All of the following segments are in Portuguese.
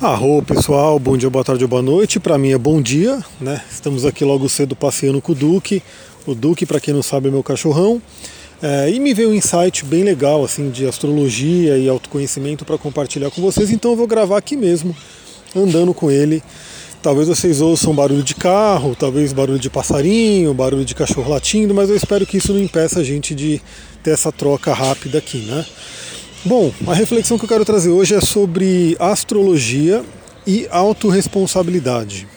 Arro pessoal, bom dia, boa tarde boa noite. Para mim é bom dia, né? Estamos aqui logo cedo passeando com o Duque. O Duque, para quem não sabe, é meu cachorrão. É, e me veio um insight bem legal assim de astrologia e autoconhecimento para compartilhar com vocês. Então eu vou gravar aqui mesmo, andando com ele. Talvez vocês ouçam barulho de carro, talvez barulho de passarinho, barulho de cachorro latindo, mas eu espero que isso não impeça a gente de ter essa troca rápida aqui, né? Bom, a reflexão que eu quero trazer hoje é sobre astrologia e autorresponsabilidade.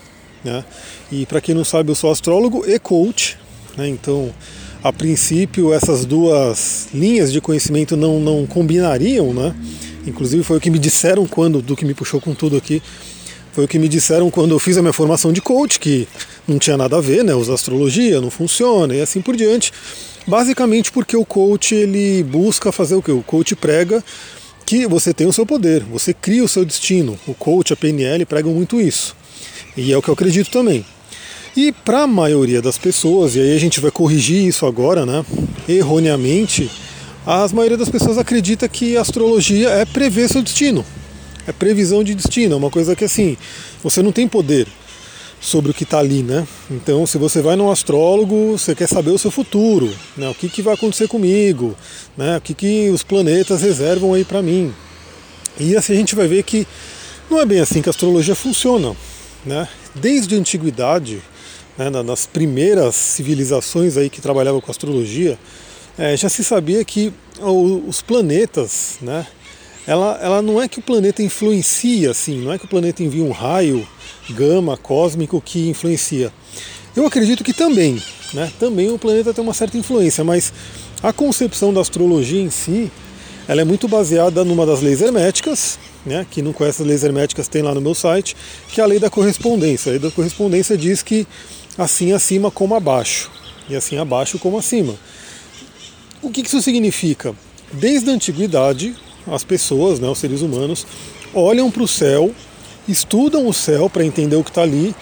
Né? E para quem não sabe, eu sou astrólogo e coach, né? então a princípio essas duas linhas de conhecimento não, não combinariam, né? Inclusive foi o que me disseram quando, do que me puxou com tudo aqui, foi o que me disseram quando eu fiz a minha formação de coach, que não tinha nada a ver, né? Usar astrologia não funciona e assim por diante. Basicamente porque o coach ele busca fazer o que? O coach prega que você tem o seu poder, você cria o seu destino. O coach, a PNL pregam muito isso. E é o que eu acredito também. E para a maioria das pessoas, e aí a gente vai corrigir isso agora, né? Erroneamente, a maioria das pessoas acredita que astrologia é prever seu destino. É previsão de destino, é uma coisa que assim, você não tem poder sobre o que está ali, né? Então, se você vai num astrólogo, você quer saber o seu futuro, né? O que, que vai acontecer comigo, né? O que, que os planetas reservam aí para mim. E assim a gente vai ver que não é bem assim que a astrologia funciona, né? Desde a antiguidade, né, nas primeiras civilizações aí que trabalhavam com astrologia, é, já se sabia que os planetas, né? Ela, ela não é que o planeta influencia assim, não é que o planeta envia um raio gama cósmico que influencia. Eu acredito que também, né? Também o planeta tem uma certa influência, mas a concepção da astrologia em si, ela é muito baseada numa das leis herméticas, né? Quem não conhece as leis herméticas tem lá no meu site, que é a lei da correspondência. A lei da correspondência diz que assim acima como abaixo, e assim abaixo como acima. O que isso significa? Desde a antiguidade, as pessoas, né, os seres humanos, olham para o céu estudam o céu para entender o que está ali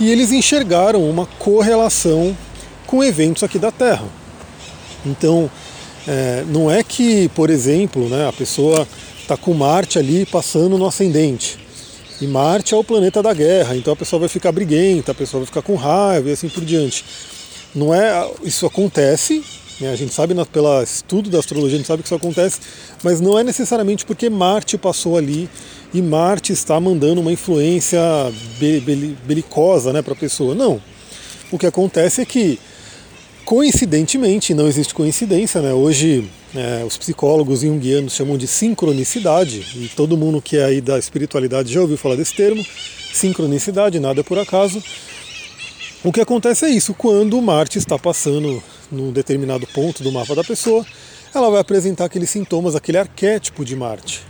e eles enxergaram uma correlação com eventos aqui da Terra. Então, é, não é que, por exemplo, né, a pessoa está com Marte ali passando no ascendente. E Marte é o planeta da guerra, então a pessoa vai ficar briguenta, a pessoa vai ficar com raiva e assim por diante. Não é, isso acontece, a gente sabe pelo estudo da astrologia, a gente sabe que isso acontece, mas não é necessariamente porque Marte passou ali e Marte está mandando uma influência belicosa né, para a pessoa. Não. O que acontece é que, coincidentemente, não existe coincidência, né? hoje é, os psicólogos junguianos chamam de sincronicidade, e todo mundo que é aí da espiritualidade já ouviu falar desse termo, sincronicidade, nada é por acaso. O que acontece é isso, quando Marte está passando num determinado ponto do mapa da pessoa, ela vai apresentar aqueles sintomas, aquele arquétipo de Marte.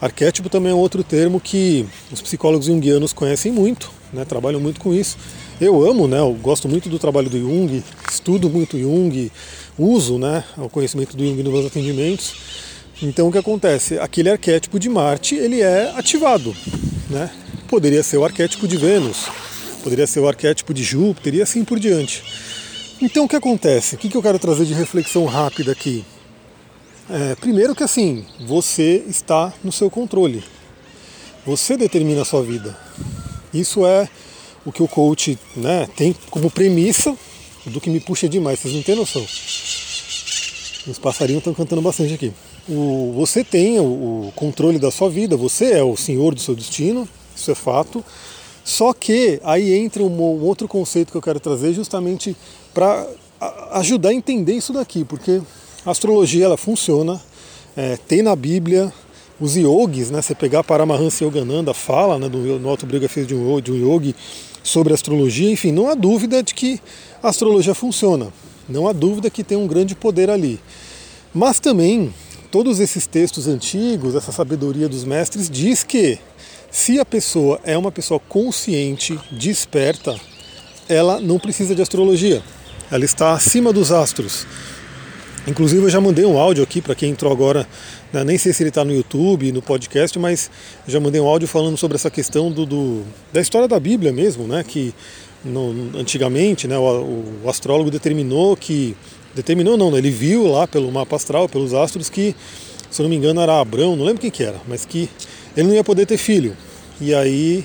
Arquétipo também é outro termo que os psicólogos junguianos conhecem muito, né, trabalham muito com isso. Eu amo, né, eu gosto muito do trabalho do Jung, estudo muito Jung, uso né, o conhecimento do Jung nos meus atendimentos. Então o que acontece? Aquele arquétipo de Marte ele é ativado. Né? Poderia ser o arquétipo de Vênus, poderia ser o arquétipo de Júpiter e assim por diante. Então o que acontece? O que eu quero trazer de reflexão rápida aqui? É, primeiro que assim, você está no seu controle. Você determina a sua vida. Isso é o que o coach né, tem como premissa do que me puxa demais, vocês não têm noção. Os passarinhos estão cantando bastante aqui. O, você tem o, o controle da sua vida, você é o senhor do seu destino, isso é fato. Só que aí entra um, um outro conceito que eu quero trazer justamente para ajudar a entender isso daqui, porque a astrologia ela funciona, é, tem na Bíblia os yogis, né? Você pegar Paramahansa Yogananda fala, né, do, no autobiografia de um, de um yogi sobre astrologia, enfim, não há dúvida de que a astrologia funciona, não há dúvida que tem um grande poder ali. Mas também todos esses textos antigos, essa sabedoria dos mestres diz que se a pessoa é uma pessoa consciente, desperta, ela não precisa de astrologia. Ela está acima dos astros. Inclusive eu já mandei um áudio aqui para quem entrou agora, né, nem sei se ele está no YouTube, no podcast, mas já mandei um áudio falando sobre essa questão do, do da história da Bíblia mesmo, né, que no, antigamente né, o, o, astrólogo determinou que, determinou não, né, ele viu lá pelo mapa astral, pelos astros que, se eu não me engano era Abraão, não lembro quem que era, mas que ele não ia poder ter filho. E aí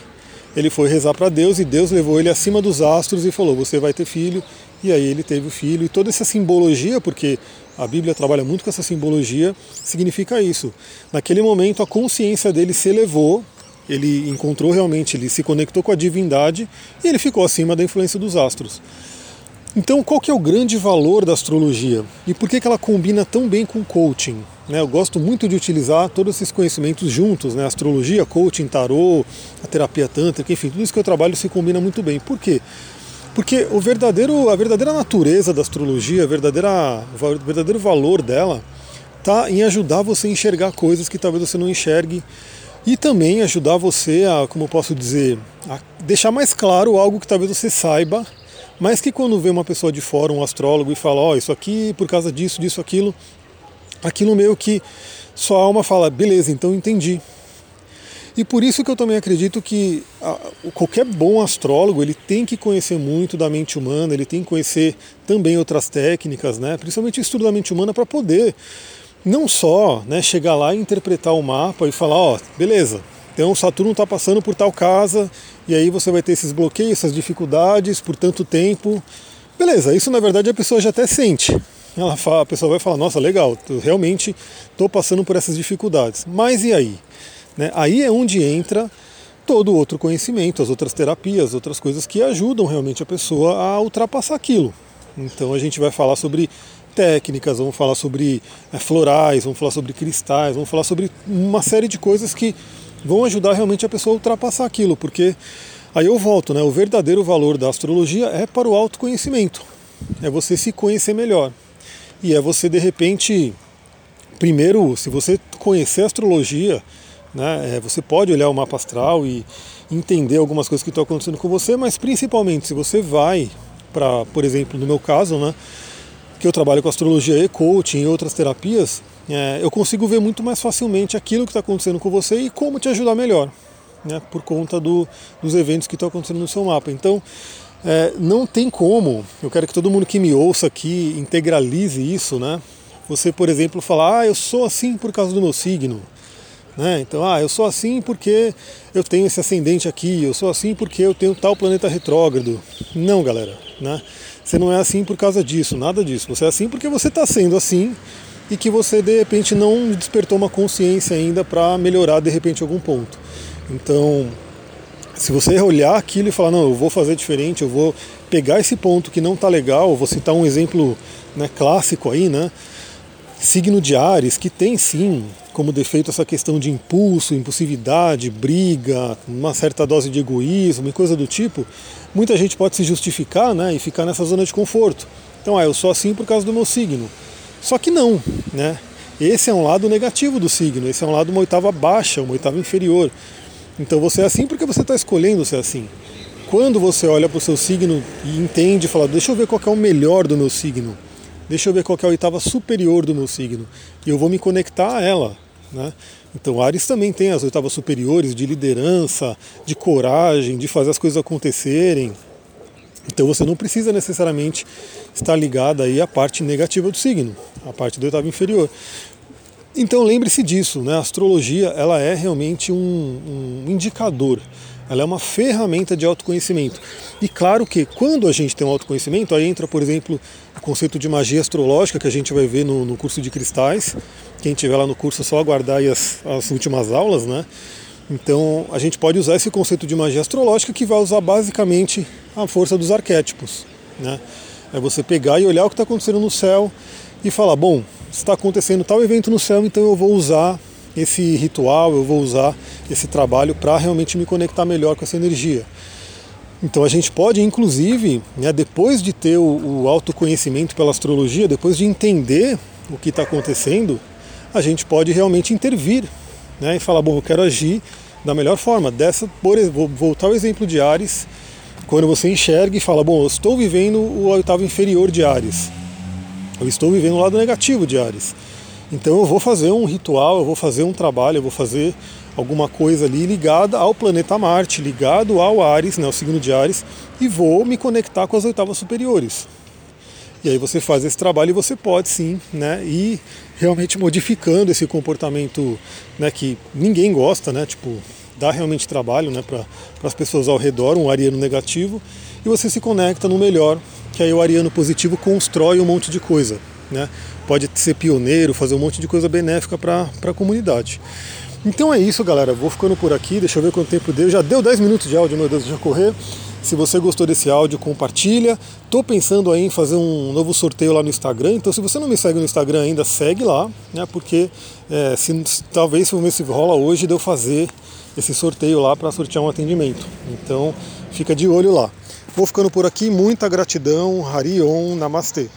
ele foi rezar para Deus e Deus levou ele acima dos astros e falou: Você vai ter filho. E aí ele teve o filho. E toda essa simbologia, porque a Bíblia trabalha muito com essa simbologia, significa isso. Naquele momento a consciência dele se elevou, ele encontrou realmente, ele se conectou com a divindade e ele ficou acima da influência dos astros. Então, qual que é o grande valor da astrologia e por que, que ela combina tão bem com coaching? Né, eu gosto muito de utilizar todos esses conhecimentos juntos, né, astrologia, coaching, tarô, a terapia tântrica, enfim, tudo isso que eu trabalho se combina muito bem. Por quê? Porque o verdadeiro, a verdadeira natureza da astrologia, a verdadeira, o verdadeiro valor dela está em ajudar você a enxergar coisas que talvez você não enxergue e também ajudar você a, como eu posso dizer, a deixar mais claro algo que talvez você saiba mas que quando vê uma pessoa de fora, um astrólogo, e fala, ó, oh, isso aqui por causa disso, disso, aquilo, aquilo meio que sua alma fala, beleza, então entendi. E por isso que eu também acredito que qualquer bom astrólogo ele tem que conhecer muito da mente humana, ele tem que conhecer também outras técnicas, né? principalmente o estudo da mente humana para poder não só né, chegar lá e interpretar o mapa e falar, ó, beleza, então Saturno está passando por tal casa e aí você vai ter esses bloqueios, essas dificuldades por tanto tempo. Beleza, isso na verdade a pessoa já até sente. Ela fala, a pessoa vai falar, nossa, legal, realmente estou passando por essas dificuldades. Mas e aí? Né? Aí é onde entra todo outro conhecimento, as outras terapias, outras coisas que ajudam realmente a pessoa a ultrapassar aquilo. Então a gente vai falar sobre técnicas, vamos falar sobre é, florais, vamos falar sobre cristais, vamos falar sobre uma série de coisas que vão ajudar realmente a pessoa a ultrapassar aquilo, porque aí eu volto, né? O verdadeiro valor da astrologia é para o autoconhecimento, é você se conhecer melhor. E é você de repente, primeiro, se você conhecer astrologia, né, é, você pode olhar o mapa astral e entender algumas coisas que estão acontecendo com você, mas principalmente se você vai para, por exemplo, no meu caso, né, que eu trabalho com astrologia e coaching e outras terapias, é, eu consigo ver muito mais facilmente aquilo que está acontecendo com você e como te ajudar melhor, né, por conta do, dos eventos que estão acontecendo no seu mapa. Então, é, não tem como, eu quero que todo mundo que me ouça aqui integralize isso, né? Você, por exemplo, falar, ah, eu sou assim por causa do meu signo. Né? Então, ah, eu sou assim porque eu tenho esse ascendente aqui, eu sou assim porque eu tenho tal planeta retrógrado. Não, galera, né? Você não é assim por causa disso, nada disso. Você é assim porque você está sendo assim e que você de repente não despertou uma consciência ainda para melhorar de repente algum ponto. Então, se você olhar aquilo e falar, não, eu vou fazer diferente, eu vou pegar esse ponto que não está legal, vou citar um exemplo né, clássico aí, né? Signo de Ares, que tem sim como defeito essa questão de impulso, impulsividade, briga, uma certa dose de egoísmo e coisa do tipo, muita gente pode se justificar né, e ficar nessa zona de conforto. Então, ah, eu sou assim por causa do meu signo. Só que não, né? Esse é um lado negativo do signo, esse é um lado uma oitava baixa, uma oitava inferior. Então você é assim porque você está escolhendo ser assim. Quando você olha para o seu signo e entende, fala, deixa eu ver qual é o melhor do meu signo, deixa eu ver qual é a oitava superior do meu signo, e eu vou me conectar a ela. Né? Então Ares também tem as oitavas superiores de liderança, de coragem, de fazer as coisas acontecerem, então você não precisa necessariamente estar ligado aí à parte negativa do signo, a parte do oitavo inferior. Então lembre-se disso, né? a astrologia ela é realmente um, um indicador, ela é uma ferramenta de autoconhecimento. E claro que quando a gente tem um autoconhecimento, aí entra, por exemplo, o conceito de magia astrológica que a gente vai ver no, no curso de cristais. Quem tiver lá no curso é só aguardar as, as últimas aulas, né? Então a gente pode usar esse conceito de magia astrológica que vai usar basicamente a força dos arquétipos. Né? É você pegar e olhar o que está acontecendo no céu e falar, bom, está acontecendo tal evento no céu, então eu vou usar esse ritual, eu vou usar esse trabalho para realmente me conectar melhor com essa energia. Então a gente pode, inclusive, né, depois de ter o, o autoconhecimento pela astrologia, depois de entender o que está acontecendo, a gente pode realmente intervir né, e falar, bom, eu quero agir da melhor forma. Dessa, por, vou voltar ao exemplo de Ares, quando você enxerga e fala, bom, eu estou vivendo o oitavo inferior de Ares, eu estou vivendo o lado negativo de Ares. Então eu vou fazer um ritual, eu vou fazer um trabalho, eu vou fazer alguma coisa ali ligada ao planeta Marte, ligado ao Ares, né, o signo de Ares, e vou me conectar com as oitavas superiores. E aí você faz esse trabalho e você pode sim, né, ir realmente modificando esse comportamento, né, que ninguém gosta, né, tipo dá realmente trabalho né, para as pessoas ao redor, um ariano negativo, e você se conecta no melhor, que aí o ariano positivo constrói um monte de coisa. Né? Pode ser pioneiro, fazer um monte de coisa benéfica para a comunidade. Então é isso, galera. Vou ficando por aqui. Deixa eu ver quanto tempo deu. Já deu 10 minutos de áudio, meu Deus, eu correr. Se você gostou desse áudio, compartilha. Tô pensando aí em fazer um novo sorteio lá no Instagram. Então, se você não me segue no Instagram ainda, segue lá, né? Porque é, se, talvez se, se rola hoje, de eu fazer esse sorteio lá para sortear um atendimento. Então, fica de olho lá. Vou ficando por aqui. Muita gratidão. Harion. Namastê.